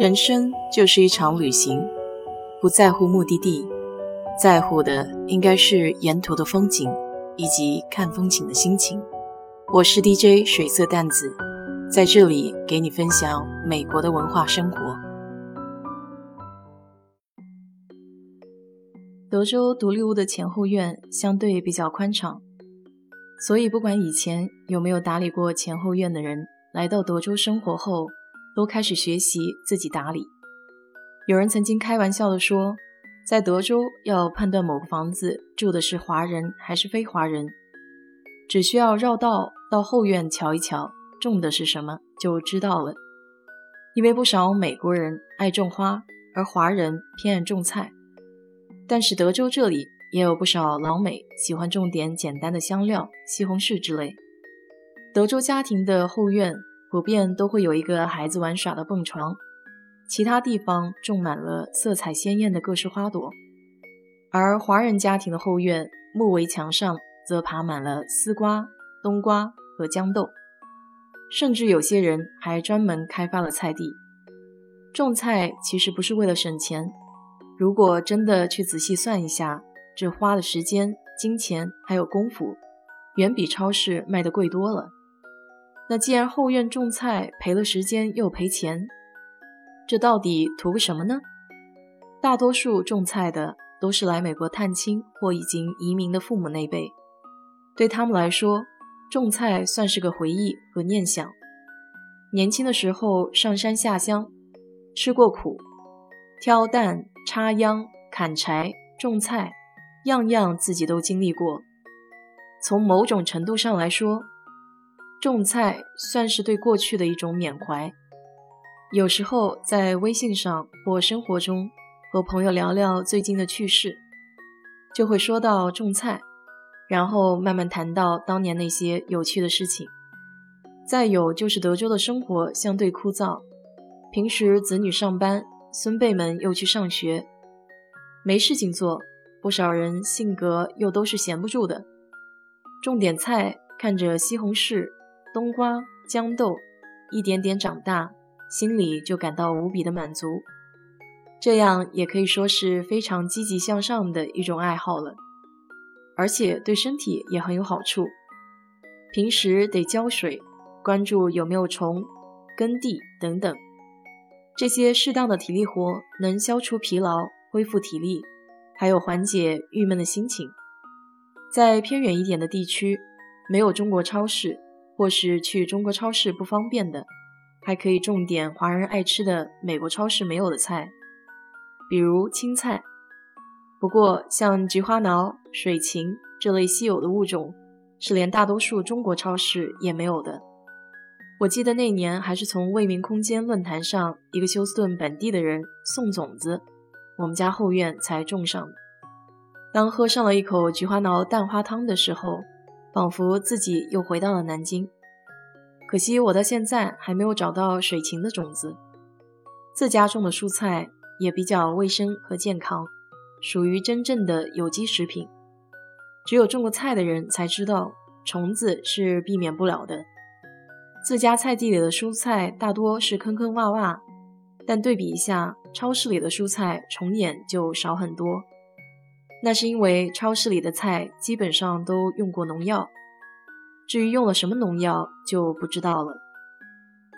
人生就是一场旅行，不在乎目的地，在乎的应该是沿途的风景以及看风景的心情。我是 DJ 水色淡子，在这里给你分享美国的文化生活。德州独立屋的前后院相对比较宽敞，所以不管以前有没有打理过前后院的人，来到德州生活后。都开始学习自己打理。有人曾经开玩笑地说，在德州要判断某个房子住的是华人还是非华人，只需要绕道到后院瞧一瞧，种的是什么就知道了。因为不少美国人爱种花，而华人偏爱种菜。但是德州这里也有不少老美喜欢种点简单的香料、西红柿之类。德州家庭的后院。普遍都会有一个孩子玩耍的蹦床，其他地方种满了色彩鲜艳的各式花朵，而华人家庭的后院木围墙上则爬满了丝瓜、冬瓜和豇豆，甚至有些人还专门开发了菜地。种菜其实不是为了省钱，如果真的去仔细算一下，这花的时间、金钱还有功夫，远比超市卖的贵多了。那既然后院种菜赔了时间又赔钱，这到底图个什么呢？大多数种菜的都是来美国探亲或已经移民的父母那辈，对他们来说，种菜算是个回忆和念想。年轻的时候上山下乡，吃过苦，挑担、插秧、砍柴、种菜，样样自己都经历过。从某种程度上来说，种菜算是对过去的一种缅怀。有时候在微信上或生活中和朋友聊聊最近的趣事，就会说到种菜，然后慢慢谈到当年那些有趣的事情。再有就是德州的生活相对枯燥，平时子女上班，孙辈们又去上学，没事情做，不少人性格又都是闲不住的，种点菜，看着西红柿。冬瓜、豇豆一点点长大，心里就感到无比的满足。这样也可以说是非常积极向上的一种爱好了，而且对身体也很有好处。平时得浇水，关注有没有虫、耕地等等，这些适当的体力活能消除疲劳、恢复体力，还有缓解郁闷的心情。在偏远一点的地区，没有中国超市。或是去中国超市不方便的，还可以种点华人爱吃的美国超市没有的菜，比如青菜。不过，像菊花挠、水芹这类稀有的物种，是连大多数中国超市也没有的。我记得那年还是从未名空间论坛上一个休斯顿本地的人送种子，我们家后院才种上的。当喝上了一口菊花挠蛋花汤的时候。仿佛自己又回到了南京，可惜我到现在还没有找到水芹的种子。自家种的蔬菜也比较卫生和健康，属于真正的有机食品。只有种过菜的人才知道，虫子是避免不了的。自家菜地里的蔬菜大多是坑坑洼洼，但对比一下超市里的蔬菜，虫眼就少很多。那是因为超市里的菜基本上都用过农药，至于用了什么农药就不知道了。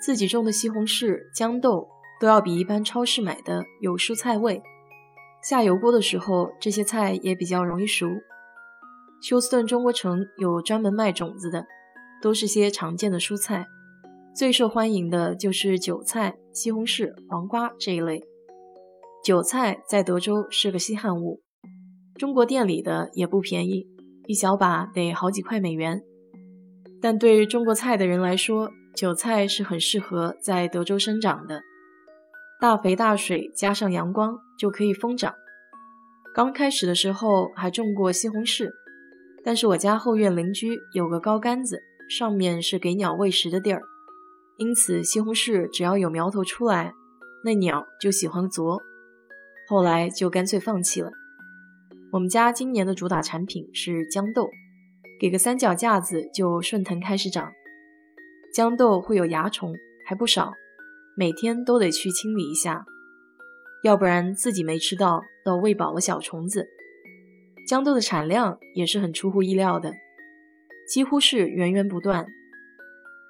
自己种的西红柿、豇豆都要比一般超市买的有蔬菜味，下油锅的时候这些菜也比较容易熟。休斯顿中国城有专门卖种子的，都是些常见的蔬菜，最受欢迎的就是韭菜、西红柿、黄瓜这一类。韭菜在德州是个稀罕物。中国店里的也不便宜，一小把得好几块美元。但对中国菜的人来说，韭菜是很适合在德州生长的，大肥大水加上阳光就可以疯长。刚开始的时候还种过西红柿，但是我家后院邻居有个高杆子，上面是给鸟喂食的地儿，因此西红柿只要有苗头出来，那鸟就喜欢啄，后来就干脆放弃了。我们家今年的主打产品是豇豆，给个三脚架子就顺藤开始长。豇豆会有蚜虫，还不少，每天都得去清理一下，要不然自己没吃到，倒喂饱了小虫子。豇豆的产量也是很出乎意料的，几乎是源源不断。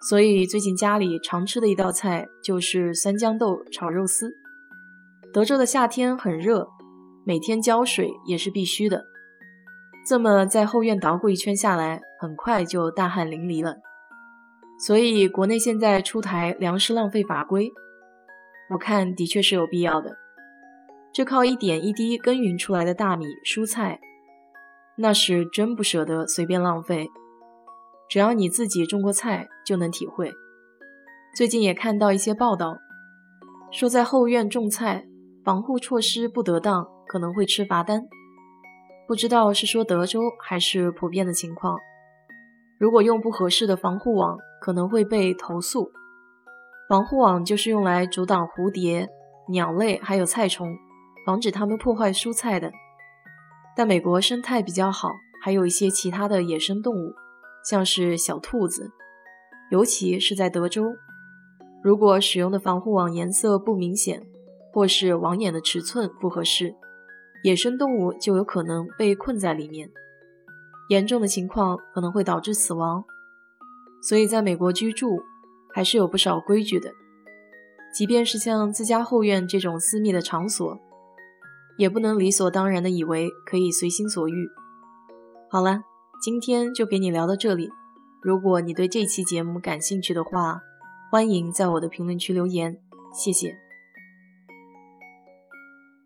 所以最近家里常吃的一道菜就是酸豇豆炒肉丝。德州的夏天很热，每天浇水也是必须的。这么在后院捣鼓一圈下来，很快就大汗淋漓了。所以国内现在出台粮食浪费法规，我看的确是有必要的。这靠一点一滴耕耘出来的大米、蔬菜。那是真不舍得随便浪费，只要你自己种过菜，就能体会。最近也看到一些报道，说在后院种菜，防护措施不得当，可能会吃罚单。不知道是说德州还是普遍的情况。如果用不合适的防护网，可能会被投诉。防护网就是用来阻挡蝴蝶、鸟类还有菜虫，防止它们破坏蔬菜的。但美国生态比较好，还有一些其他的野生动物，像是小兔子，尤其是在德州，如果使用的防护网颜色不明显，或是网眼的尺寸不合适，野生动物就有可能被困在里面，严重的情况可能会导致死亡。所以，在美国居住还是有不少规矩的，即便是像自家后院这种私密的场所。也不能理所当然的以为可以随心所欲。好了，今天就给你聊到这里。如果你对这期节目感兴趣的话，欢迎在我的评论区留言，谢谢。